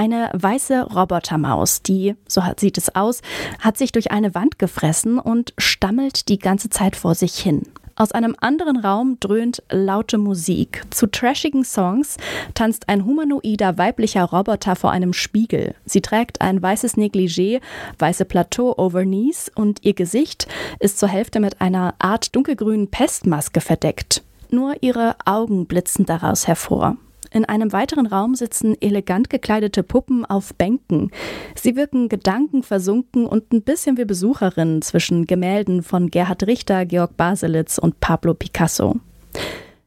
Eine weiße Robotermaus, die, so sieht es aus, hat sich durch eine Wand gefressen und stammelt die ganze Zeit vor sich hin. Aus einem anderen Raum dröhnt laute Musik. Zu trashigen Songs tanzt ein humanoider weiblicher Roboter vor einem Spiegel. Sie trägt ein weißes Negligé, weiße Plateau over Knees und ihr Gesicht ist zur Hälfte mit einer Art dunkelgrünen Pestmaske verdeckt. Nur ihre Augen blitzen daraus hervor. In einem weiteren Raum sitzen elegant gekleidete Puppen auf Bänken. Sie wirken gedankenversunken und ein bisschen wie Besucherinnen zwischen Gemälden von Gerhard Richter, Georg Baselitz und Pablo Picasso.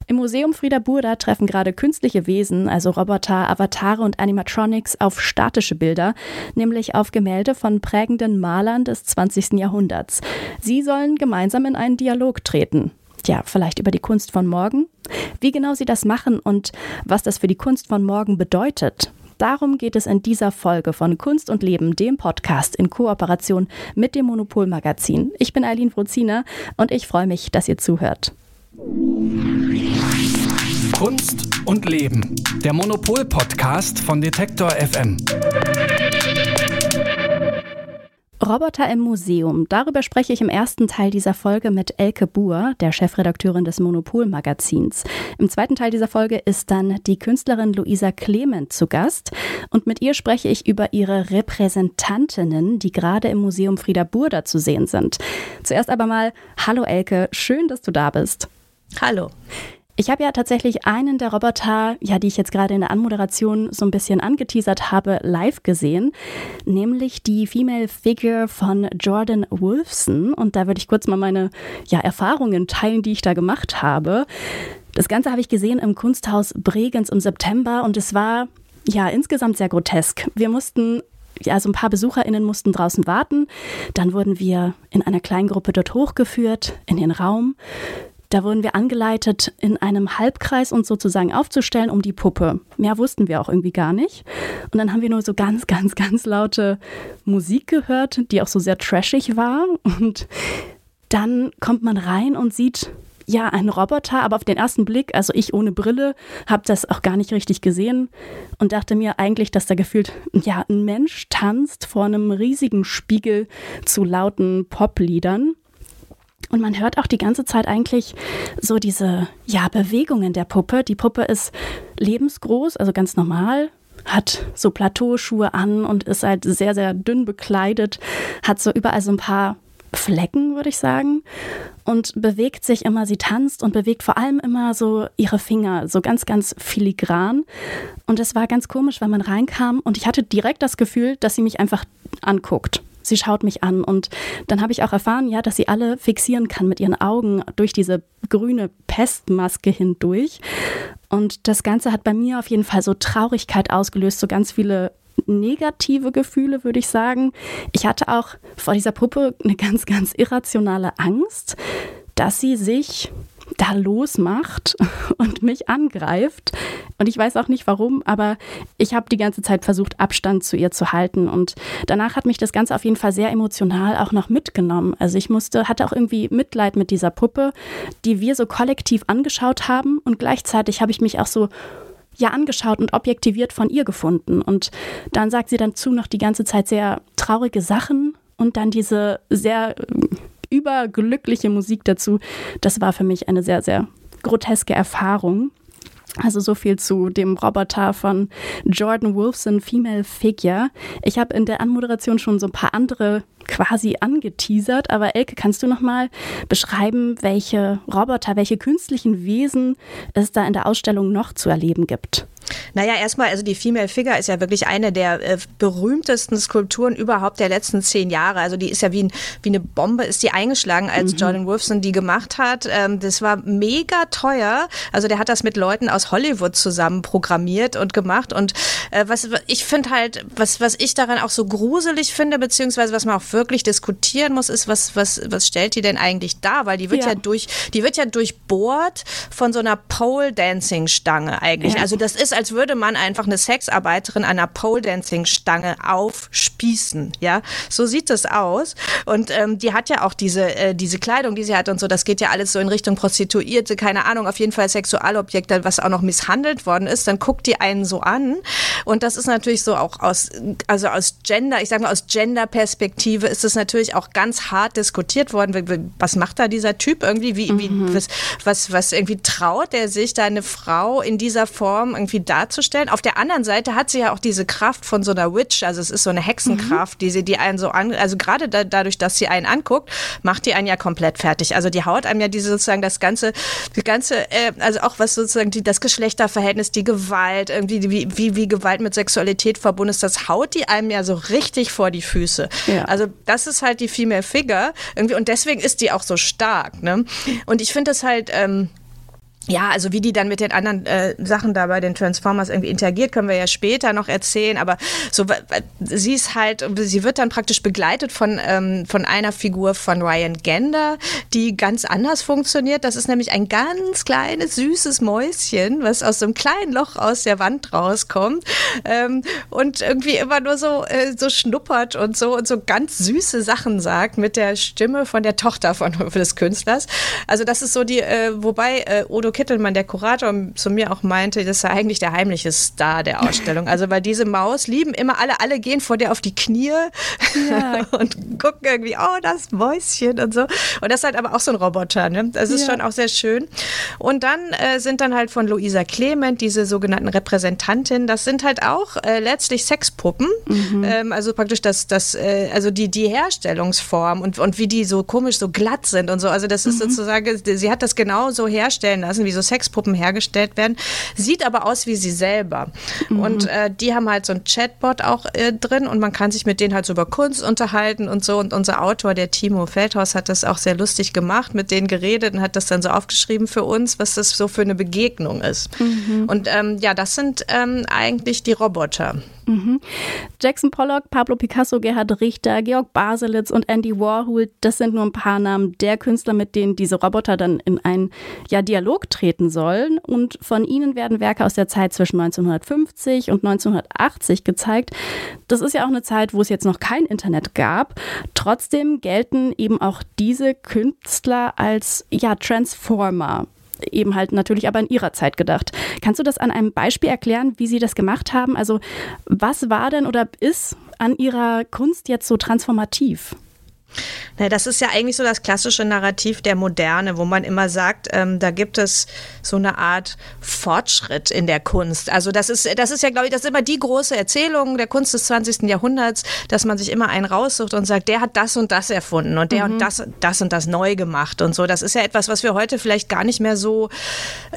Im Museum Frieda Burda treffen gerade künstliche Wesen, also Roboter, Avatare und Animatronics, auf statische Bilder, nämlich auf Gemälde von prägenden Malern des 20. Jahrhunderts. Sie sollen gemeinsam in einen Dialog treten ja, vielleicht über die Kunst von morgen. Wie genau sie das machen und was das für die Kunst von morgen bedeutet, Darum geht es in dieser Folge von Kunst und Leben, dem Podcast in Kooperation mit dem Monopol Magazin. Ich bin Eileen Frozina und ich freue mich, dass ihr zuhört. Kunst und Leben, der Monopol Podcast von Detektor FM. Roboter im Museum. Darüber spreche ich im ersten Teil dieser Folge mit Elke Buhr, der Chefredakteurin des Monopol-Magazins. Im zweiten Teil dieser Folge ist dann die Künstlerin Luisa Clement zu Gast und mit ihr spreche ich über ihre Repräsentantinnen, die gerade im Museum Frieda Burda zu sehen sind. Zuerst aber mal, hallo Elke, schön, dass du da bist. Hallo. Ich habe ja tatsächlich einen der Roboter, ja, die ich jetzt gerade in der Anmoderation so ein bisschen angeteasert habe, live gesehen, nämlich die Female Figure von Jordan Wolfson. Und da würde ich kurz mal meine ja, Erfahrungen teilen, die ich da gemacht habe. Das Ganze habe ich gesehen im Kunsthaus Bregenz im September und es war ja insgesamt sehr grotesk. Wir mussten ja, so ein paar BesucherInnen mussten draußen warten. Dann wurden wir in einer kleinen Gruppe dort hochgeführt in den Raum. Da wurden wir angeleitet, in einem Halbkreis uns sozusagen aufzustellen um die Puppe. Mehr wussten wir auch irgendwie gar nicht. Und dann haben wir nur so ganz, ganz, ganz laute Musik gehört, die auch so sehr trashig war. Und dann kommt man rein und sieht ja, einen Roboter, aber auf den ersten Blick, also ich ohne Brille, habe das auch gar nicht richtig gesehen und dachte mir eigentlich, dass da gefühlt, ja, ein Mensch tanzt vor einem riesigen Spiegel zu lauten Popliedern. Und man hört auch die ganze Zeit eigentlich so diese ja, Bewegungen der Puppe. Die Puppe ist lebensgroß, also ganz normal, hat so Plateauschuhe an und ist halt sehr, sehr dünn bekleidet, hat so überall so ein paar Flecken, würde ich sagen, und bewegt sich immer, sie tanzt und bewegt vor allem immer so ihre Finger, so ganz, ganz filigran. Und es war ganz komisch, wenn man reinkam und ich hatte direkt das Gefühl, dass sie mich einfach anguckt. Sie schaut mich an und dann habe ich auch erfahren, ja, dass sie alle fixieren kann mit ihren Augen durch diese grüne Pestmaske hindurch. Und das Ganze hat bei mir auf jeden Fall so Traurigkeit ausgelöst, so ganz viele negative Gefühle, würde ich sagen. Ich hatte auch vor dieser Puppe eine ganz, ganz irrationale Angst, dass sie sich da losmacht und mich angreift. Und ich weiß auch nicht warum, aber ich habe die ganze Zeit versucht, Abstand zu ihr zu halten. Und danach hat mich das Ganze auf jeden Fall sehr emotional auch noch mitgenommen. Also ich musste, hatte auch irgendwie Mitleid mit dieser Puppe, die wir so kollektiv angeschaut haben. Und gleichzeitig habe ich mich auch so ja angeschaut und objektiviert von ihr gefunden. Und dann sagt sie dann zu noch die ganze Zeit sehr traurige Sachen und dann diese sehr überglückliche Musik dazu. Das war für mich eine sehr, sehr groteske Erfahrung. Also so viel zu dem Roboter von Jordan Wolfson Female Figure. Ich habe in der Anmoderation schon so ein paar andere quasi angeteasert, aber Elke, kannst du noch mal beschreiben, welche Roboter, welche künstlichen Wesen es da in der Ausstellung noch zu erleben gibt? Naja, erstmal, also die Female Figure ist ja wirklich eine der äh, berühmtesten Skulpturen überhaupt der letzten zehn Jahre. Also die ist ja wie, ein, wie eine Bombe, ist die eingeschlagen, als mhm. Jordan Wolfson die gemacht hat. Ähm, das war mega teuer. Also der hat das mit Leuten aus Hollywood zusammen programmiert und gemacht. Und äh, was ich finde halt, was, was ich daran auch so gruselig finde, beziehungsweise was man auch wirklich diskutieren muss, ist, was, was, was stellt die denn eigentlich dar? Weil die wird ja, ja durch, die wird ja durchbohrt von so einer Pole-Dancing-Stange eigentlich. Ja. Also das ist als würde man einfach eine Sexarbeiterin an einer Pole-Dancing-Stange aufspießen. Ja, so sieht es aus. Und ähm, die hat ja auch diese, äh, diese Kleidung, die sie hat und so. Das geht ja alles so in Richtung Prostituierte, keine Ahnung, auf jeden Fall Sexualobjekte, was auch noch misshandelt worden ist. Dann guckt die einen so an. Und das ist natürlich so auch aus, also aus Gender, ich sage mal aus Gender-Perspektive ist es natürlich auch ganz hart diskutiert worden. Was macht da dieser Typ irgendwie? Wie, wie, mhm. was, was, was irgendwie traut er sich, da eine Frau in dieser Form irgendwie darzustellen? Auf der anderen Seite hat sie ja auch diese Kraft von so einer Witch, also es ist so eine Hexenkraft, mhm. die sie, die einen so an, also gerade da, dadurch, dass sie einen anguckt, macht die einen ja komplett fertig. Also die haut einem ja diese sozusagen das ganze, die ganze, äh, also auch was sozusagen die, das Geschlechterverhältnis, die Gewalt, irgendwie wie, wie, wie Gewalt mit Sexualität verbunden ist, das haut die einem ja so richtig vor die Füße. Ja. Also das ist halt die Female Figure irgendwie und deswegen ist die auch so stark. Ne? Und ich finde das halt ähm, ja, also wie die dann mit den anderen äh, Sachen da bei den Transformers irgendwie interagiert, können wir ja später noch erzählen. Aber so, sie ist halt, sie wird dann praktisch begleitet von, ähm, von einer Figur von Ryan Gander, die ganz anders funktioniert. Das ist nämlich ein ganz kleines, süßes Mäuschen, was aus so einem kleinen Loch aus der Wand rauskommt ähm, und irgendwie immer nur so, äh, so schnuppert und so und so ganz süße Sachen sagt mit der Stimme von der Tochter von, des Künstlers. Also das ist so die, äh, wobei äh, Odo Kittelmann, der Kurator, zu mir auch meinte, das sei eigentlich der heimliche Star der Ausstellung. Also weil diese Maus lieben immer alle, alle gehen vor der auf die Knie ja. und gucken irgendwie, oh, das Mäuschen und so. Und das ist halt aber auch so ein Roboter, ne? Das ist ja. schon auch sehr schön. Und dann äh, sind dann halt von Luisa Clement diese sogenannten Repräsentantinnen, das sind halt auch äh, letztlich Sexpuppen. Mhm. Ähm, also praktisch das, das äh, also die, die Herstellungsform und, und wie die so komisch so glatt sind und so. Also das ist mhm. sozusagen, sie hat das genau so herstellen lassen lassen, wie so Sexpuppen hergestellt werden, sieht aber aus wie sie selber. Mhm. Und äh, die haben halt so ein Chatbot auch äh, drin und man kann sich mit denen halt so über Kunst unterhalten und so. Und unser Autor, der Timo Feldhaus, hat das auch sehr lustig gemacht, mit denen geredet und hat das dann so aufgeschrieben für uns, was das so für eine Begegnung ist. Mhm. Und ähm, ja, das sind ähm, eigentlich die Roboter. Mhm. Jackson Pollock, Pablo Picasso, Gerhard Richter, Georg Baselitz und Andy Warhol, das sind nur ein paar Namen der Künstler, mit denen diese Roboter dann in einen ja, Dialog treten sollen. Und von ihnen werden Werke aus der Zeit zwischen 1950 und 1980 gezeigt. Das ist ja auch eine Zeit, wo es jetzt noch kein Internet gab. Trotzdem gelten eben auch diese Künstler als ja, Transformer eben halt natürlich aber in ihrer Zeit gedacht. Kannst du das an einem Beispiel erklären, wie sie das gemacht haben? Also was war denn oder ist an ihrer Kunst jetzt so transformativ? Na, das ist ja eigentlich so das klassische Narrativ der Moderne, wo man immer sagt, ähm, da gibt es so eine Art Fortschritt in der Kunst. Also das ist, das ist ja, glaube ich, das ist immer die große Erzählung der Kunst des 20. Jahrhunderts, dass man sich immer einen raussucht und sagt, der hat das und das erfunden und der mhm. und das, das und das neu gemacht und so. Das ist ja etwas, was wir heute vielleicht gar nicht mehr so,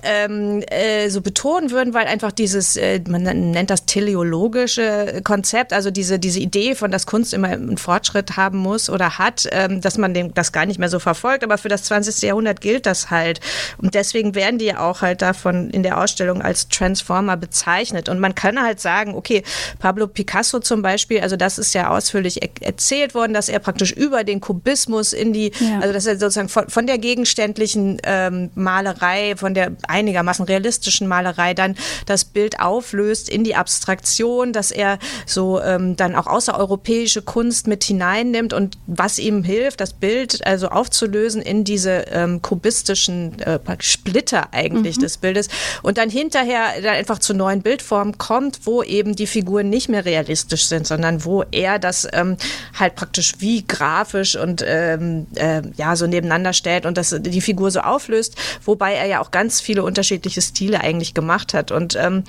ähm, äh, so betonen würden, weil einfach dieses, äh, man nennt das teleologische Konzept, also diese, diese Idee von, dass Kunst immer einen Fortschritt haben muss oder hat, hat, ähm, dass man dem, das gar nicht mehr so verfolgt. Aber für das 20. Jahrhundert gilt das halt. Und deswegen werden die ja auch halt davon in der Ausstellung als Transformer bezeichnet. Und man kann halt sagen, okay, Pablo Picasso zum Beispiel, also das ist ja ausführlich er erzählt worden, dass er praktisch über den Kubismus in die, ja. also dass er sozusagen von, von der gegenständlichen ähm, Malerei, von der einigermaßen realistischen Malerei dann das Bild auflöst in die Abstraktion, dass er so ähm, dann auch außereuropäische Kunst mit hineinnimmt und was was ihm hilft, das Bild also aufzulösen in diese ähm, kubistischen äh, Splitter eigentlich mhm. des Bildes und dann hinterher dann einfach zu neuen Bildformen kommt, wo eben die Figuren nicht mehr realistisch sind, sondern wo er das ähm, halt praktisch wie grafisch und ähm, äh, ja so nebeneinander stellt und das die Figur so auflöst, wobei er ja auch ganz viele unterschiedliche Stile eigentlich gemacht hat und ähm,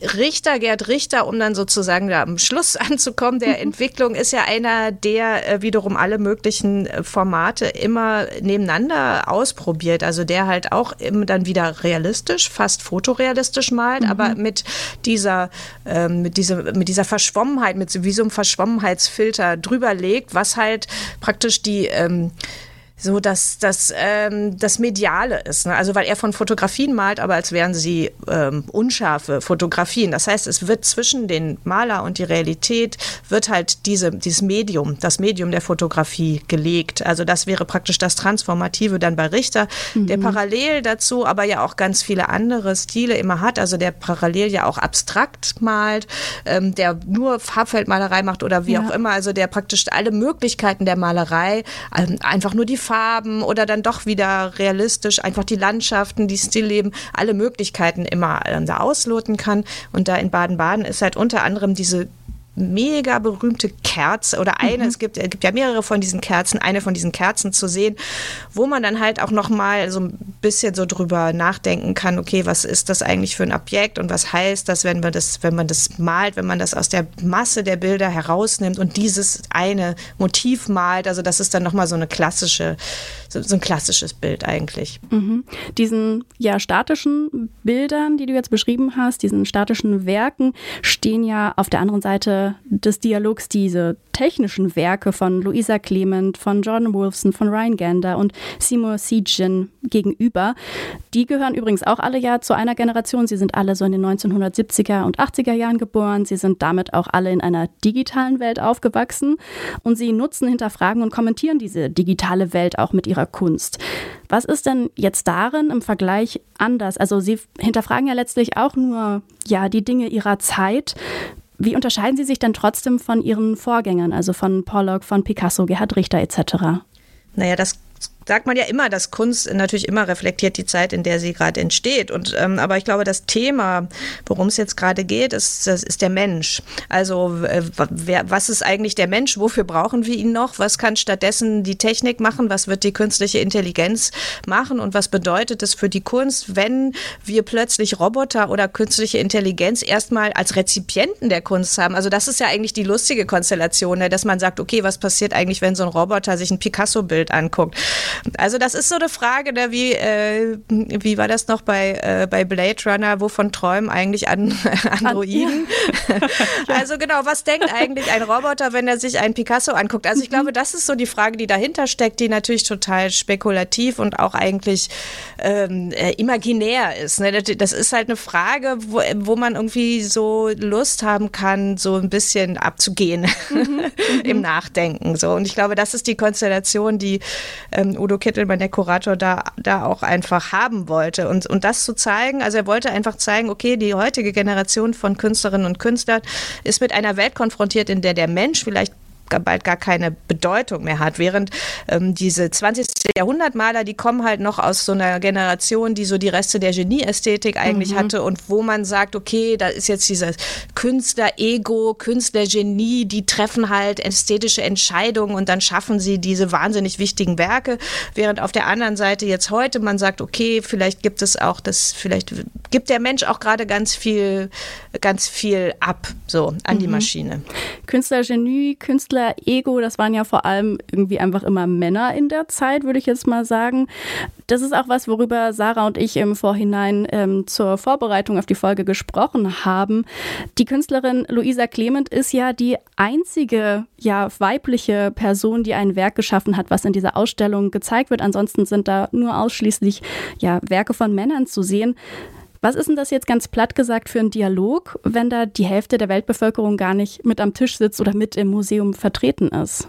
Richter, Gerd Richter, um dann sozusagen da am Schluss anzukommen, der. Entwicklung, ist ja einer, der äh, wiederum alle möglichen äh, Formate immer nebeneinander ausprobiert. Also der halt auch immer dann wieder realistisch, fast fotorealistisch malt, mhm. aber mit dieser, ähm, mit dieser, mit dieser Verschwommenheit, mit so, wie so einem Verschwommenheitsfilter drüber legt, was halt praktisch die, ähm, so dass das, ähm, das Mediale ist. Ne? Also weil er von Fotografien malt, aber als wären sie ähm, unscharfe Fotografien. Das heißt, es wird zwischen den Maler und die Realität wird halt diese, dieses Medium, das Medium der Fotografie gelegt. Also das wäre praktisch das Transformative dann bei Richter, mhm. der parallel dazu aber ja auch ganz viele andere Stile immer hat. Also der parallel ja auch abstrakt malt, ähm, der nur Farbfeldmalerei macht oder wie ja. auch immer. Also der praktisch alle Möglichkeiten der Malerei, ähm, einfach nur die Farben oder dann doch wieder realistisch, einfach die Landschaften, die Stillleben, alle Möglichkeiten immer äh, da ausloten kann. Und da in Baden-Baden ist halt unter anderem diese mega berühmte Kerze oder eine, mhm. es, gibt, es gibt ja mehrere von diesen Kerzen, eine von diesen Kerzen zu sehen, wo man dann halt auch nochmal so ein bisschen so drüber nachdenken kann, okay, was ist das eigentlich für ein Objekt und was heißt das, wenn man das, wenn man das malt, wenn man das aus der Masse der Bilder herausnimmt und dieses eine Motiv malt, also das ist dann nochmal so eine klassische, so, so, ein klassisches Bild eigentlich. Mhm. Diesen ja statischen Bildern, die du jetzt beschrieben hast, diesen statischen Werken, stehen ja auf der anderen Seite des Dialogs diese technischen Werke von Louisa Clement, von Jordan Wolfson, von Ryan Gander und Seymour Siegin gegenüber. Die gehören übrigens auch alle ja zu einer Generation. Sie sind alle so in den 1970er und 80er Jahren geboren. Sie sind damit auch alle in einer digitalen Welt aufgewachsen und sie nutzen, hinterfragen und kommentieren diese digitale Welt auch mit ihrer Kunst. Was ist denn jetzt darin im Vergleich anders? Also Sie hinterfragen ja letztlich auch nur ja die Dinge ihrer Zeit. Wie unterscheiden Sie sich denn trotzdem von Ihren Vorgängern, also von Pollock, von Picasso, Gerhard Richter etc.? Naja, das sagt man ja immer, dass Kunst natürlich immer reflektiert die Zeit, in der sie gerade entsteht. Und, ähm, aber ich glaube, das Thema, worum es jetzt gerade geht, ist, das ist der Mensch. Also äh, wer, was ist eigentlich der Mensch? Wofür brauchen wir ihn noch? Was kann stattdessen die Technik machen? Was wird die künstliche Intelligenz machen? Und was bedeutet es für die Kunst, wenn wir plötzlich Roboter oder künstliche Intelligenz erstmal als Rezipienten der Kunst haben? Also das ist ja eigentlich die lustige Konstellation, ne? dass man sagt, okay, was passiert eigentlich, wenn so ein Roboter sich ein Picasso-Bild anguckt? Also das ist so eine Frage, ne, wie, äh, wie war das noch bei, äh, bei Blade Runner, wovon träumen eigentlich an Androiden? Ja. also genau, was denkt eigentlich ein Roboter, wenn er sich einen Picasso anguckt? Also ich mhm. glaube, das ist so die Frage, die dahinter steckt, die natürlich total spekulativ und auch eigentlich ähm, äh, imaginär ist. Ne? Das ist halt eine Frage, wo, wo man irgendwie so Lust haben kann, so ein bisschen abzugehen mhm. im Nachdenken. So. Und ich glaube, das ist die Konstellation, die ähm, Udo Kittelmann, der Kurator, da, da auch einfach haben wollte. Und, und das zu zeigen, also er wollte einfach zeigen, okay, die heutige Generation von Künstlerinnen und Künstlern ist mit einer Welt konfrontiert, in der der Mensch vielleicht bald gar keine Bedeutung mehr hat. Während ähm, diese 20. Jahrhundertmaler, die kommen halt noch aus so einer Generation, die so die Reste der Genieästhetik eigentlich mhm. hatte und wo man sagt, okay, da ist jetzt dieses Künstler-Ego, Künstler-Genie, die treffen halt ästhetische Entscheidungen und dann schaffen sie diese wahnsinnig wichtigen Werke. Während auf der anderen Seite jetzt heute man sagt, okay, vielleicht gibt es auch das, vielleicht gibt der Mensch auch gerade ganz viel, ganz viel ab, so an mhm. die Maschine. Künstler-Genie, Künstler Künstler-Ego, das waren ja vor allem irgendwie einfach immer Männer in der Zeit, würde ich jetzt mal sagen. Das ist auch was, worüber Sarah und ich im Vorhinein ähm, zur Vorbereitung auf die Folge gesprochen haben. Die Künstlerin Luisa Clement ist ja die einzige ja, weibliche Person, die ein Werk geschaffen hat, was in dieser Ausstellung gezeigt wird. Ansonsten sind da nur ausschließlich ja, Werke von Männern zu sehen. Was ist denn das jetzt ganz platt gesagt für ein Dialog, wenn da die Hälfte der Weltbevölkerung gar nicht mit am Tisch sitzt oder mit im Museum vertreten ist?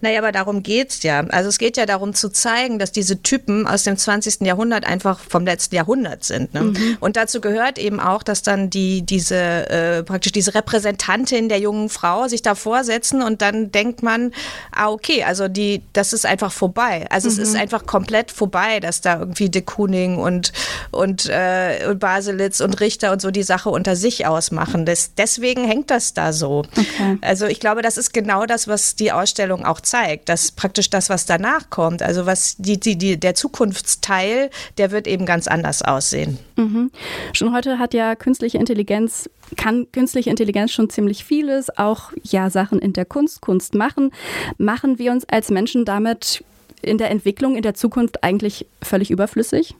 Naja, aber darum geht's ja. Also es geht ja darum zu zeigen, dass diese Typen aus dem 20. Jahrhundert einfach vom letzten Jahrhundert sind. Ne? Mhm. Und dazu gehört eben auch, dass dann die, diese, äh, praktisch diese Repräsentantin der jungen Frau sich da vorsetzen und dann denkt man, ah, okay, also die, das ist einfach vorbei. Also mhm. es ist mhm. einfach komplett vorbei, dass da irgendwie de Kooning und, und, äh, und Baselitz und Richter und so die Sache unter sich ausmachen. Das, deswegen hängt das da so. Okay. Also ich glaube, das ist genau das, was die Ausstellung auch zeigt, dass praktisch das, was danach kommt, also was die, die, die, der Zukunftsteil, der wird eben ganz anders aussehen. Mhm. Schon heute hat ja künstliche Intelligenz, kann künstliche Intelligenz schon ziemlich vieles, auch ja Sachen in der Kunst, Kunst machen. Machen wir uns als Menschen damit in der Entwicklung in der Zukunft eigentlich völlig überflüssig?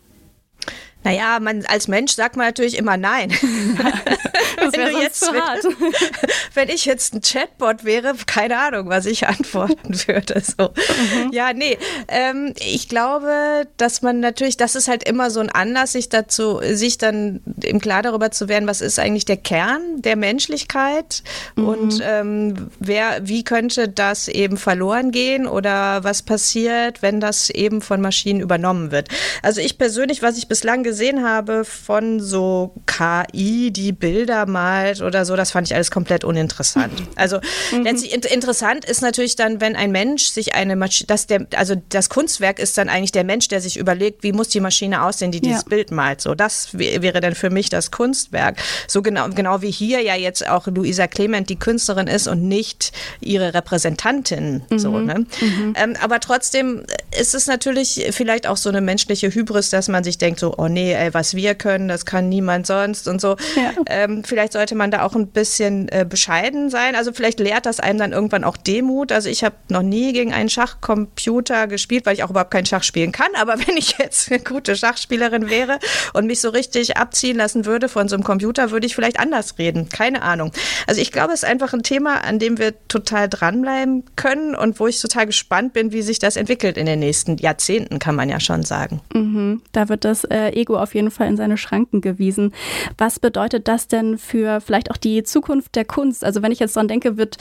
Naja, man als Mensch sagt man natürlich immer nein. das wenn, du jetzt, wenn, wenn, ich jetzt ein Chatbot wäre, keine Ahnung, was ich antworten würde. So. Mhm. Ja, nee. Ähm, ich glaube, dass man natürlich, das ist halt immer so ein Anlass, sich dazu, sich dann im Klar darüber zu werden, was ist eigentlich der Kern der Menschlichkeit mhm. und ähm, wer, wie könnte das eben verloren gehen oder was passiert, wenn das eben von Maschinen übernommen wird. Also ich persönlich, was ich bislang gesehen habe von so KI, die Bilder malt oder so, das fand ich alles komplett uninteressant. Also mhm. letztlich interessant ist natürlich dann, wenn ein Mensch sich eine Maschine, dass der, also das Kunstwerk ist dann eigentlich der Mensch, der sich überlegt, wie muss die Maschine aussehen, die dieses ja. Bild malt. So, das wäre dann für mich das Kunstwerk. So genau, genau wie hier ja jetzt auch Luisa Clement die Künstlerin ist und nicht ihre Repräsentantin. Mhm. So, ne? Mhm. Ähm, aber trotzdem ist es natürlich vielleicht auch so eine menschliche Hybris, dass man sich denkt, so, oh nee, ey, was wir können, das kann niemand sonst und so. Ja. Ähm, vielleicht sollte man da auch ein bisschen äh, bescheiden sein. Also vielleicht lehrt das einem dann irgendwann auch Demut. Also ich habe noch nie gegen einen Schachcomputer gespielt, weil ich auch überhaupt kein Schach spielen kann. Aber wenn ich jetzt eine gute Schachspielerin wäre und mich so richtig abziehen lassen würde von so einem Computer, würde ich vielleicht anders reden. Keine Ahnung. Also ich glaube, es ist einfach ein Thema, an dem wir total dranbleiben können und wo ich total gespannt bin, wie sich das entwickelt in den nächsten Jahrzehnten, kann man ja schon sagen. Mhm. Da wird das äh, Ego auf jeden Fall in seine Schranken gewiesen. Was bedeutet das denn für vielleicht auch die Zukunft der Kunst? Also wenn ich jetzt dran denke, wird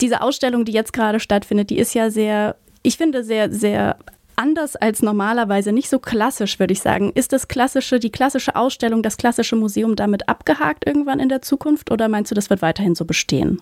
diese Ausstellung, die jetzt gerade stattfindet, die ist ja sehr, ich finde, sehr, sehr anders als normalerweise, nicht so klassisch, würde ich sagen. Ist das klassische, die klassische Ausstellung, das klassische Museum damit abgehakt irgendwann in der Zukunft oder meinst du, das wird weiterhin so bestehen?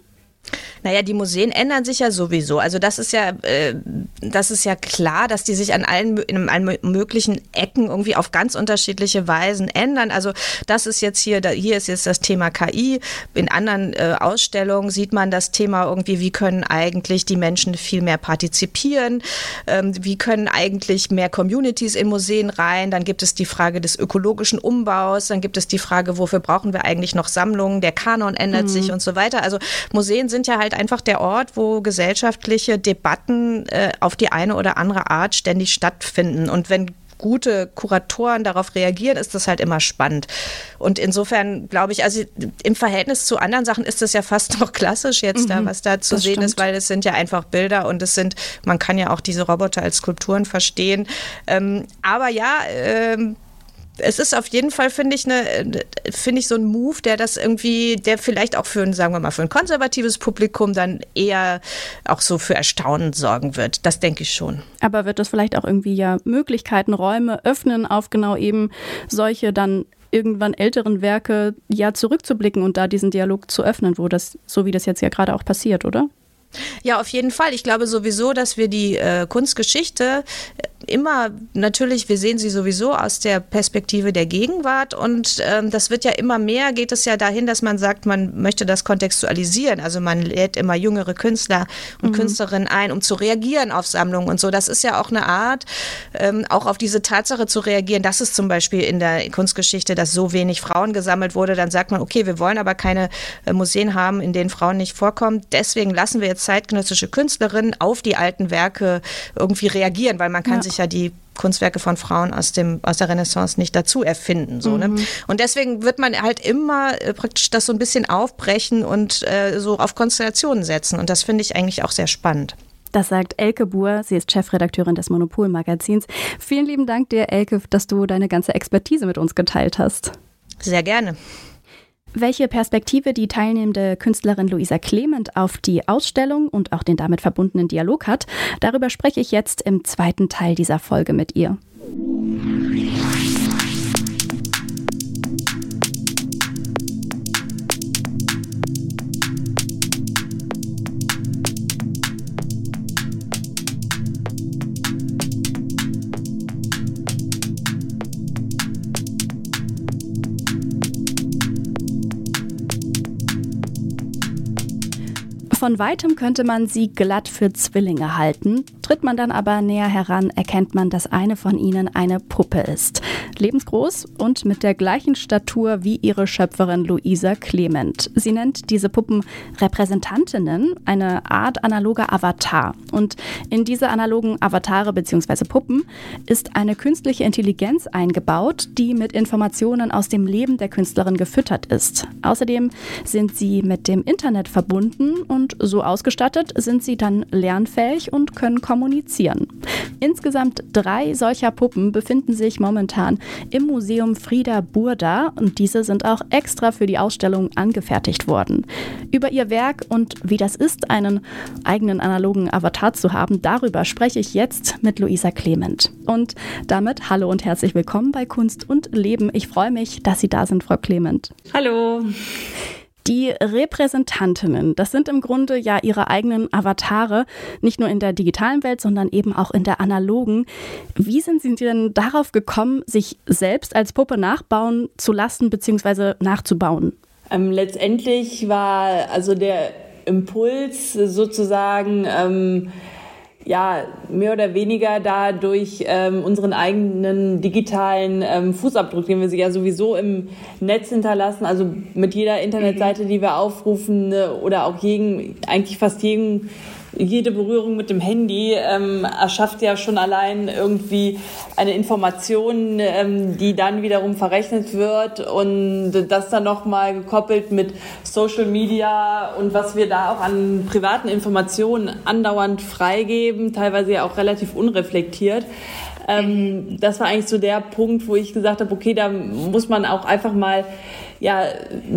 Naja, die Museen ändern sich ja sowieso. Also das ist ja, äh, das ist ja klar, dass die sich an allen, in allen möglichen Ecken irgendwie auf ganz unterschiedliche Weisen ändern. Also das ist jetzt hier, da, hier ist jetzt das Thema KI. In anderen äh, Ausstellungen sieht man das Thema irgendwie, wie können eigentlich die Menschen viel mehr partizipieren? Ähm, wie können eigentlich mehr Communities in Museen rein? Dann gibt es die Frage des ökologischen Umbaus. Dann gibt es die Frage, wofür brauchen wir eigentlich noch Sammlungen? Der Kanon ändert mhm. sich und so weiter. Also Museen sind ja halt einfach der Ort, wo gesellschaftliche Debatten äh, auf die eine oder andere Art ständig stattfinden. Und wenn gute Kuratoren darauf reagieren, ist das halt immer spannend. Und insofern glaube ich, also im Verhältnis zu anderen Sachen ist das ja fast noch klassisch jetzt mhm, da, was da zu sehen stimmt. ist, weil es sind ja einfach Bilder und es sind, man kann ja auch diese Roboter als Skulpturen verstehen. Ähm, aber ja, ähm, es ist auf jeden Fall, finde ich, eine, finde ich so ein Move, der das irgendwie, der vielleicht auch für ein, sagen wir mal, für ein konservatives Publikum dann eher auch so für Erstaunen sorgen wird. Das denke ich schon. Aber wird das vielleicht auch irgendwie ja Möglichkeiten, Räume öffnen, auf genau eben solche dann irgendwann älteren Werke ja zurückzublicken und da diesen Dialog zu öffnen, wo das, so wie das jetzt ja gerade auch passiert, oder? Ja, auf jeden Fall. Ich glaube sowieso, dass wir die äh, Kunstgeschichte immer natürlich, wir sehen sie sowieso aus der Perspektive der Gegenwart und ähm, das wird ja immer mehr, geht es ja dahin, dass man sagt, man möchte das kontextualisieren. Also man lädt immer jüngere Künstler und mhm. Künstlerinnen ein, um zu reagieren auf Sammlungen und so. Das ist ja auch eine Art, ähm, auch auf diese Tatsache zu reagieren, dass es zum Beispiel in der Kunstgeschichte, dass so wenig Frauen gesammelt wurde. Dann sagt man, okay, wir wollen aber keine äh, Museen haben, in denen Frauen nicht vorkommen. Deswegen lassen wir jetzt zeitgenössische Künstlerinnen auf die alten Werke irgendwie reagieren, weil man kann ja. sich ja die Kunstwerke von Frauen aus, dem, aus der Renaissance nicht dazu erfinden. So, ne? mhm. ne? Und deswegen wird man halt immer äh, praktisch das so ein bisschen aufbrechen und äh, so auf Konstellationen setzen. Und das finde ich eigentlich auch sehr spannend. Das sagt Elke Buhr, sie ist Chefredakteurin des Monopol-Magazins. Vielen lieben Dank dir, Elke, dass du deine ganze Expertise mit uns geteilt hast. Sehr gerne. Welche Perspektive die teilnehmende Künstlerin Luisa Clement auf die Ausstellung und auch den damit verbundenen Dialog hat, darüber spreche ich jetzt im zweiten Teil dieser Folge mit ihr. Von weitem könnte man sie glatt für Zwillinge halten. Tritt man dann aber näher heran, erkennt man, dass eine von ihnen eine Puppe ist. Lebensgroß und mit der gleichen Statur wie ihre Schöpferin Luisa Clement. Sie nennt diese Puppen Repräsentantinnen, eine Art analoger Avatar. Und in diese analogen Avatare bzw. Puppen ist eine künstliche Intelligenz eingebaut, die mit Informationen aus dem Leben der Künstlerin gefüttert ist. Außerdem sind sie mit dem Internet verbunden und so ausgestattet sind sie dann lernfähig und können kommunizieren. Insgesamt drei solcher Puppen befinden sich momentan im Museum Frieda Burda und diese sind auch extra für die Ausstellung angefertigt worden. Über ihr Werk und wie das ist, einen eigenen analogen Avatar zu haben, darüber spreche ich jetzt mit Luisa Clement. Und damit hallo und herzlich willkommen bei Kunst und Leben. Ich freue mich, dass Sie da sind, Frau Clement. Hallo. Die Repräsentantinnen, das sind im Grunde ja ihre eigenen Avatare, nicht nur in der digitalen Welt, sondern eben auch in der analogen. Wie sind Sie denn darauf gekommen, sich selbst als Puppe nachbauen zu lassen bzw. nachzubauen? Ähm, letztendlich war also der Impuls sozusagen, ähm, ja, mehr oder weniger da durch ähm, unseren eigenen digitalen ähm, Fußabdruck, den wir ja sowieso im Netz hinterlassen, also mit jeder Internetseite, die wir aufrufen ne, oder auch jeden, eigentlich fast jeden jede Berührung mit dem Handy ähm, erschafft ja schon allein irgendwie eine Information, ähm, die dann wiederum verrechnet wird und das dann nochmal gekoppelt mit Social Media und was wir da auch an privaten Informationen andauernd freigeben, teilweise ja auch relativ unreflektiert. Ähm, das war eigentlich so der Punkt, wo ich gesagt habe, okay, da muss man auch einfach mal ja,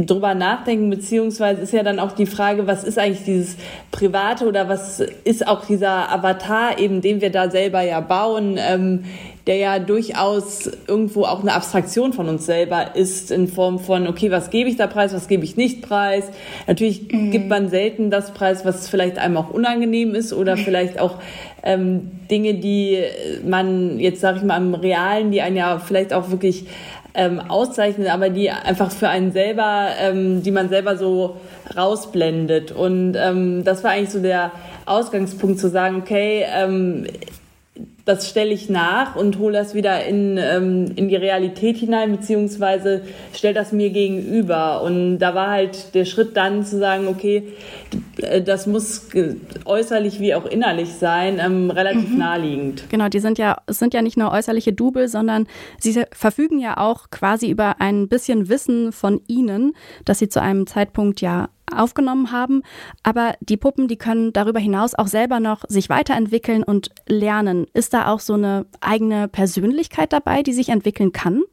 drüber nachdenken, beziehungsweise ist ja dann auch die Frage, was ist eigentlich dieses Private oder was ist auch dieser Avatar eben, den wir da selber ja bauen, ähm, der ja durchaus irgendwo auch eine Abstraktion von uns selber ist in Form von, okay, was gebe ich da preis, was gebe ich nicht preis. Natürlich mhm. gibt man selten das Preis, was vielleicht einem auch unangenehm ist oder vielleicht auch ähm, Dinge, die man jetzt, sage ich mal, im Realen, die einen ja vielleicht auch wirklich ähm, auszeichnen, aber die einfach für einen selber, ähm, die man selber so rausblendet. Und ähm, das war eigentlich so der Ausgangspunkt zu sagen, okay, ähm, das stelle ich nach und hole das wieder in, ähm, in die Realität hinein, beziehungsweise stelle das mir gegenüber. Und da war halt der Schritt dann zu sagen, okay, das muss äußerlich wie auch innerlich sein, ähm, relativ mhm. naheliegend. Genau, die sind ja, es sind ja nicht nur äußerliche Double, sondern sie verfügen ja auch quasi über ein bisschen Wissen von ihnen, das sie zu einem Zeitpunkt ja aufgenommen haben. Aber die Puppen, die können darüber hinaus auch selber noch sich weiterentwickeln und lernen. Ist da auch so eine eigene Persönlichkeit dabei, die sich entwickeln kann?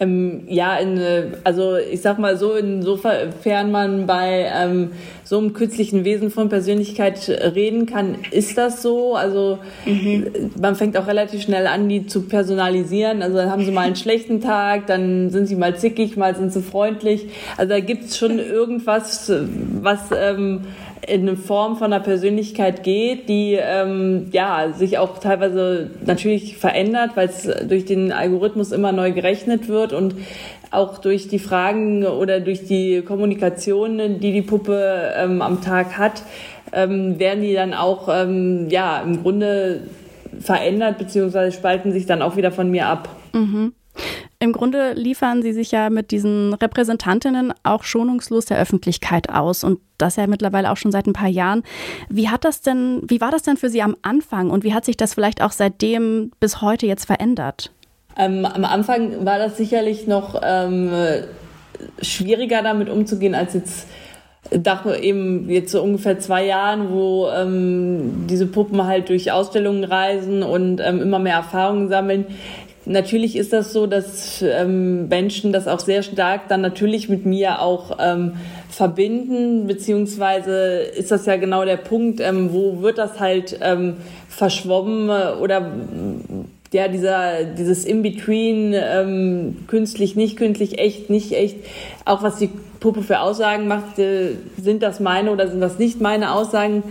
Ähm, ja, in, äh, also ich sag mal so, insofern man bei ähm, so einem künstlichen Wesen von Persönlichkeit reden kann, ist das so. Also mhm. man fängt auch relativ schnell an, die zu personalisieren. Also dann haben sie mal einen schlechten Tag, dann sind sie mal zickig, mal sind sie freundlich. Also da gibt's schon irgendwas, was ähm, in eine Form von einer Persönlichkeit geht, die ähm, ja sich auch teilweise natürlich verändert, weil es durch den Algorithmus immer neu gerechnet wird und auch durch die Fragen oder durch die Kommunikation, die die Puppe ähm, am Tag hat, ähm, werden die dann auch ähm, ja im Grunde verändert beziehungsweise spalten sich dann auch wieder von mir ab. Mhm. Im Grunde liefern Sie sich ja mit diesen Repräsentantinnen auch schonungslos der Öffentlichkeit aus und das ja mittlerweile auch schon seit ein paar Jahren. Wie hat das denn, wie war das denn für Sie am Anfang und wie hat sich das vielleicht auch seitdem bis heute jetzt verändert? Ähm, am Anfang war das sicherlich noch ähm, schwieriger damit umzugehen als jetzt nach eben jetzt so ungefähr zwei Jahren, wo ähm, diese Puppen halt durch Ausstellungen reisen und ähm, immer mehr Erfahrungen sammeln, Natürlich ist das so, dass ähm, Menschen das auch sehr stark dann natürlich mit mir auch ähm, verbinden, beziehungsweise ist das ja genau der Punkt, ähm, wo wird das halt ähm, verschwommen oder ja, dieser, dieses In-Between, ähm, künstlich, nicht künstlich, echt, nicht echt, auch was die Puppe für Aussagen macht, äh, sind das meine oder sind das nicht meine Aussagen?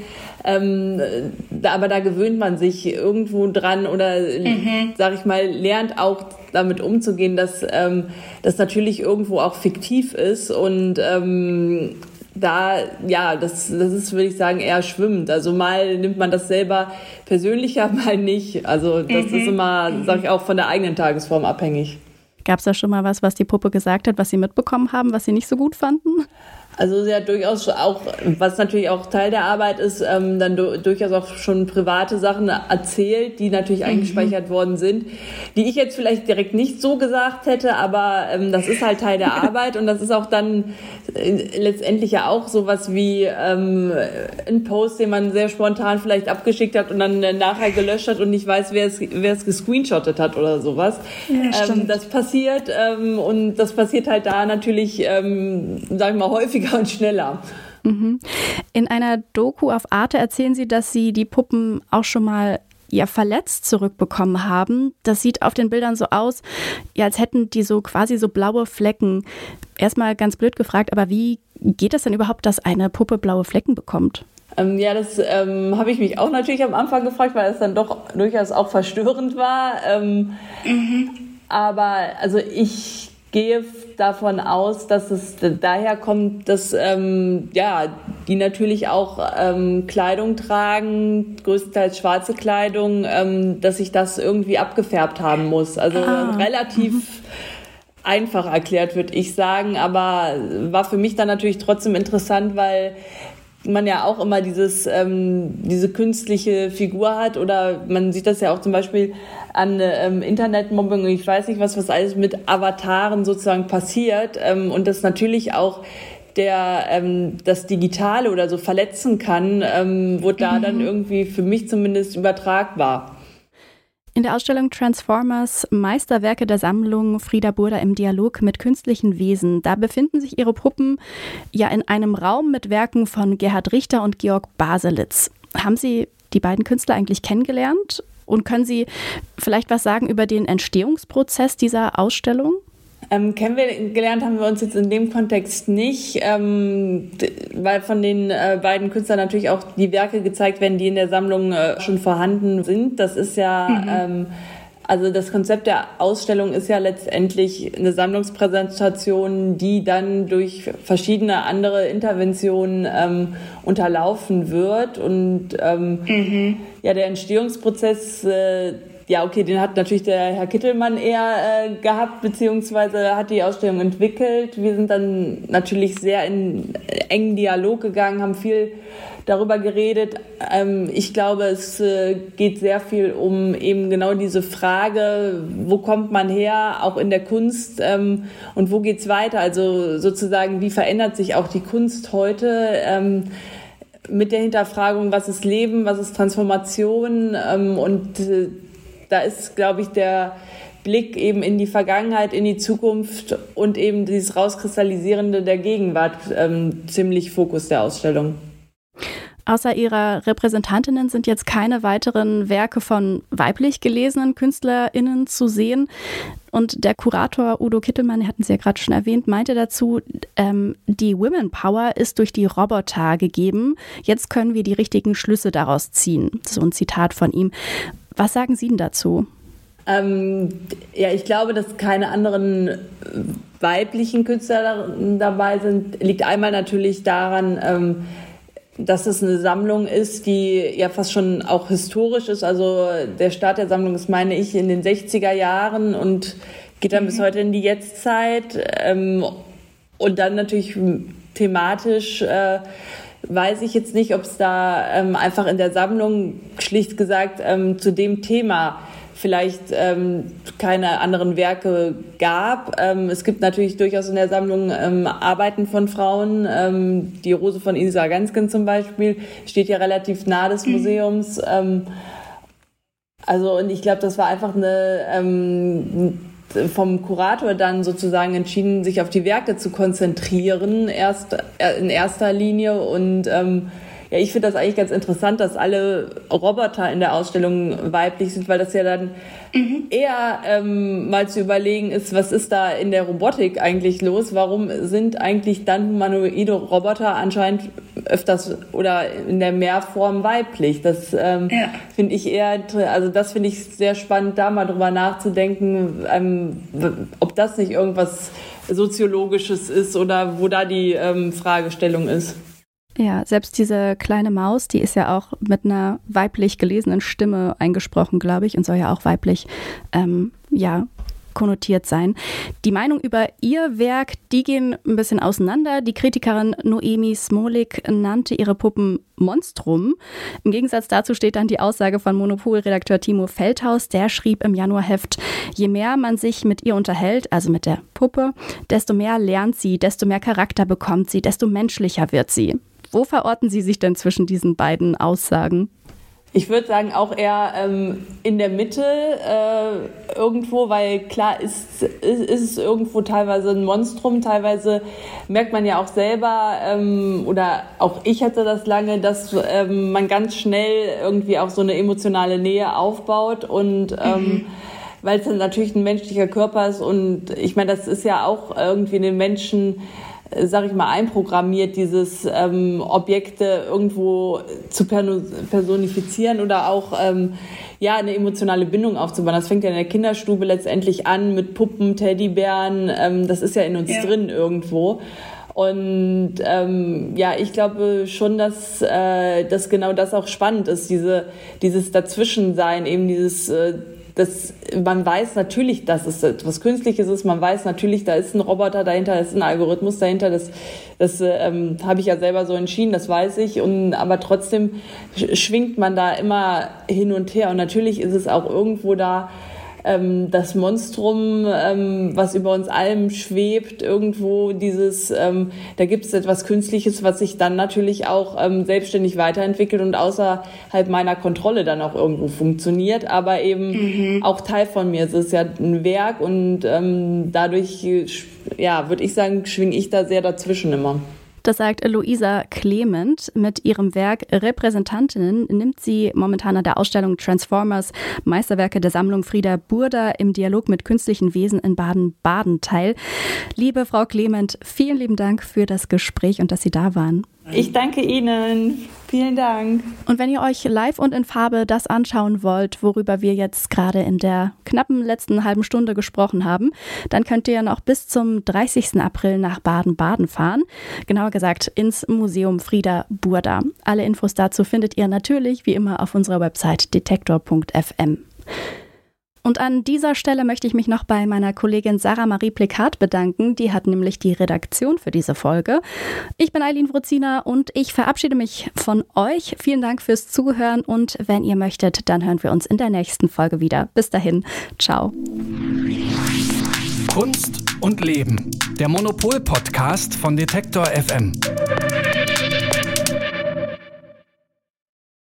Ähm, da, aber da gewöhnt man sich irgendwo dran oder, mhm. sag ich mal, lernt auch damit umzugehen, dass ähm, das natürlich irgendwo auch fiktiv ist und ähm, da, ja, das, das ist, würde ich sagen, eher schwimmend. Also mal nimmt man das selber persönlicher, mal nicht. Also das mhm. ist immer, sage ich auch, von der eigenen Tagesform abhängig. Gab es da schon mal was, was die Puppe gesagt hat, was Sie mitbekommen haben, was Sie nicht so gut fanden? Also sie hat durchaus auch, was natürlich auch Teil der Arbeit ist, ähm, dann du, durchaus auch schon private Sachen erzählt, die natürlich mhm. eingespeichert worden sind, die ich jetzt vielleicht direkt nicht so gesagt hätte, aber ähm, das ist halt Teil der Arbeit und das ist auch dann äh, letztendlich ja auch sowas wie ähm, ein Post, den man sehr spontan vielleicht abgeschickt hat und dann äh, nachher gelöscht hat und nicht weiß, wer es, wer es gescreenshottet hat oder sowas. Ja, ähm, das passiert ähm, und das passiert halt da natürlich, ähm, sag ich mal, häufiger häufiger und schneller. Mhm. In einer Doku auf Arte erzählen Sie, dass Sie die Puppen auch schon mal ja verletzt zurückbekommen haben. Das sieht auf den Bildern so aus, ja, als hätten die so quasi so blaue Flecken. Erstmal ganz blöd gefragt, aber wie geht es denn überhaupt, dass eine Puppe blaue Flecken bekommt? Ähm, ja, das ähm, habe ich mich auch natürlich am Anfang gefragt, weil es dann doch durchaus auch verstörend war. Ähm, mhm. Aber also ich gehe davon aus, dass es daher kommt, dass ähm, ja, die natürlich auch ähm, Kleidung tragen, größtenteils schwarze Kleidung, ähm, dass sich das irgendwie abgefärbt haben muss. Also ah. relativ mhm. einfach erklärt, würde ich sagen, aber war für mich dann natürlich trotzdem interessant, weil man ja auch immer dieses, ähm, diese künstliche Figur hat oder man sieht das ja auch zum Beispiel an ähm, Internetmobbing und ich weiß nicht was, was alles mit Avataren sozusagen passiert ähm, und das natürlich auch der ähm, das Digitale oder so verletzen kann, ähm, wurde da mhm. dann irgendwie für mich zumindest übertragbar. In der Ausstellung Transformers Meisterwerke der Sammlung Frieda Burda im Dialog mit künstlichen Wesen, da befinden sich ihre Puppen ja in einem Raum mit Werken von Gerhard Richter und Georg Baselitz. Haben Sie die beiden Künstler eigentlich kennengelernt? Und können Sie vielleicht was sagen über den Entstehungsprozess dieser Ausstellung? Ähm, kennengelernt haben wir uns jetzt in dem Kontext nicht, ähm, weil von den äh, beiden Künstlern natürlich auch die Werke gezeigt werden, die in der Sammlung äh, schon vorhanden sind. Das ist ja, mhm. ähm, also das Konzept der Ausstellung ist ja letztendlich eine Sammlungspräsentation, die dann durch verschiedene andere Interventionen ähm, unterlaufen wird. Und ähm, mhm. ja, der Entstehungsprozess äh, ja, okay, den hat natürlich der Herr Kittelmann eher äh, gehabt, beziehungsweise hat die Ausstellung entwickelt. Wir sind dann natürlich sehr in engen Dialog gegangen, haben viel darüber geredet. Ähm, ich glaube, es äh, geht sehr viel um eben genau diese Frage, wo kommt man her, auch in der Kunst ähm, und wo geht's weiter? Also sozusagen, wie verändert sich auch die Kunst heute? Ähm, mit der Hinterfragung, was ist Leben, was ist Transformation ähm, und äh, da ist, glaube ich, der Blick eben in die Vergangenheit, in die Zukunft und eben dieses Rauskristallisierende der Gegenwart ähm, ziemlich Fokus der Ausstellung. Außer ihrer Repräsentantinnen sind jetzt keine weiteren Werke von weiblich gelesenen KünstlerInnen zu sehen. Und der Kurator Udo Kittelmann, hatten Sie ja gerade schon erwähnt, meinte dazu, ähm, die Women Power ist durch die Roboter gegeben. Jetzt können wir die richtigen Schlüsse daraus ziehen. So ein Zitat von ihm. Was sagen Sie denn dazu? Ähm, ja, ich glaube, dass keine anderen weiblichen Künstler dabei sind. Liegt einmal natürlich daran, ähm, dass es eine Sammlung ist, die ja fast schon auch historisch ist. Also der Start der Sammlung ist, meine ich, in den 60er Jahren und geht dann mhm. bis heute in die Jetztzeit. Ähm, und dann natürlich thematisch äh, weiß ich jetzt nicht, ob es da ähm, einfach in der Sammlung schlicht gesagt ähm, zu dem Thema vielleicht ähm, keine anderen Werke gab. Ähm, es gibt natürlich durchaus in der Sammlung ähm, Arbeiten von Frauen. Ähm, die Rose von Isa Gansken zum Beispiel steht ja relativ nah des mhm. Museums. Also und ich glaube, das war einfach eine vom Kurator dann sozusagen entschieden, sich auf die Werke zu konzentrieren, erst äh, in erster Linie. Und ähm, ja, ich finde das eigentlich ganz interessant, dass alle Roboter in der Ausstellung weiblich sind, weil das ja dann mhm. eher ähm, mal zu überlegen ist, was ist da in der Robotik eigentlich los? Warum sind eigentlich dann humanoide Roboter anscheinend öfters oder in der Mehrform weiblich? Das ähm, ja. finde ich eher, also das finde ich sehr spannend, da mal drüber nachzudenken, ähm, ob das nicht irgendwas soziologisches ist oder wo da die ähm, Fragestellung ist. Ja, selbst diese kleine Maus, die ist ja auch mit einer weiblich gelesenen Stimme eingesprochen, glaube ich, und soll ja auch weiblich ähm, ja, konnotiert sein. Die Meinung über ihr Werk, die gehen ein bisschen auseinander. Die Kritikerin Noemi Smolik nannte ihre Puppen Monstrum. Im Gegensatz dazu steht dann die Aussage von Monopol-Redakteur Timo Feldhaus. Der schrieb im Januarheft, je mehr man sich mit ihr unterhält, also mit der Puppe, desto mehr lernt sie, desto mehr Charakter bekommt sie, desto menschlicher wird sie. Wo verorten Sie sich denn zwischen diesen beiden Aussagen? Ich würde sagen, auch eher ähm, in der Mitte äh, irgendwo, weil klar ist, ist, ist, es irgendwo teilweise ein Monstrum, teilweise merkt man ja auch selber, ähm, oder auch ich hatte das lange, dass ähm, man ganz schnell irgendwie auch so eine emotionale Nähe aufbaut und ähm, mhm. weil es dann natürlich ein menschlicher Körper ist und ich meine, das ist ja auch irgendwie in den Menschen sag ich mal, einprogrammiert, dieses ähm, Objekte irgendwo zu personifizieren oder auch ähm, ja eine emotionale Bindung aufzubauen. Das fängt ja in der Kinderstube letztendlich an mit Puppen, Teddybären. Ähm, das ist ja in uns ja. drin irgendwo. Und ähm, ja, ich glaube schon, dass, äh, dass genau das auch spannend ist, diese, dieses Dazwischensein, eben dieses äh, das, man weiß natürlich, dass es etwas Künstliches ist. Man weiß natürlich, da ist ein Roboter dahinter, da ist ein Algorithmus dahinter. Das, das ähm, habe ich ja selber so entschieden, das weiß ich. Und, aber trotzdem schwingt man da immer hin und her. Und natürlich ist es auch irgendwo da, ähm, das Monstrum, ähm, was über uns allem schwebt, irgendwo dieses, ähm, da gibt es etwas Künstliches, was sich dann natürlich auch ähm, selbstständig weiterentwickelt und außerhalb meiner Kontrolle dann auch irgendwo funktioniert, aber eben mhm. auch Teil von mir. Es ist ja ein Werk und ähm, dadurch, ja, würde ich sagen, schwinge ich da sehr dazwischen immer. Das sagt Luisa Clement. Mit ihrem Werk Repräsentantinnen nimmt sie momentan an der Ausstellung Transformers Meisterwerke der Sammlung Frieda Burda im Dialog mit künstlichen Wesen in Baden-Baden teil. Liebe Frau Clement, vielen lieben Dank für das Gespräch und dass Sie da waren. Ich danke Ihnen. Vielen Dank. Und wenn ihr euch live und in Farbe das anschauen wollt, worüber wir jetzt gerade in der knappen letzten halben Stunde gesprochen haben, dann könnt ihr noch bis zum 30. April nach Baden-Baden fahren. Genauer gesagt ins Museum Frieda Burda. Alle Infos dazu findet ihr natürlich wie immer auf unserer Website detektor.fm. Und an dieser Stelle möchte ich mich noch bei meiner Kollegin Sarah Marie Plikat bedanken. Die hat nämlich die Redaktion für diese Folge. Ich bin Eileen Wruzina und ich verabschiede mich von euch. Vielen Dank fürs Zuhören und wenn ihr möchtet, dann hören wir uns in der nächsten Folge wieder. Bis dahin, ciao. Kunst und Leben. Der Monopol-Podcast von Detektor FM.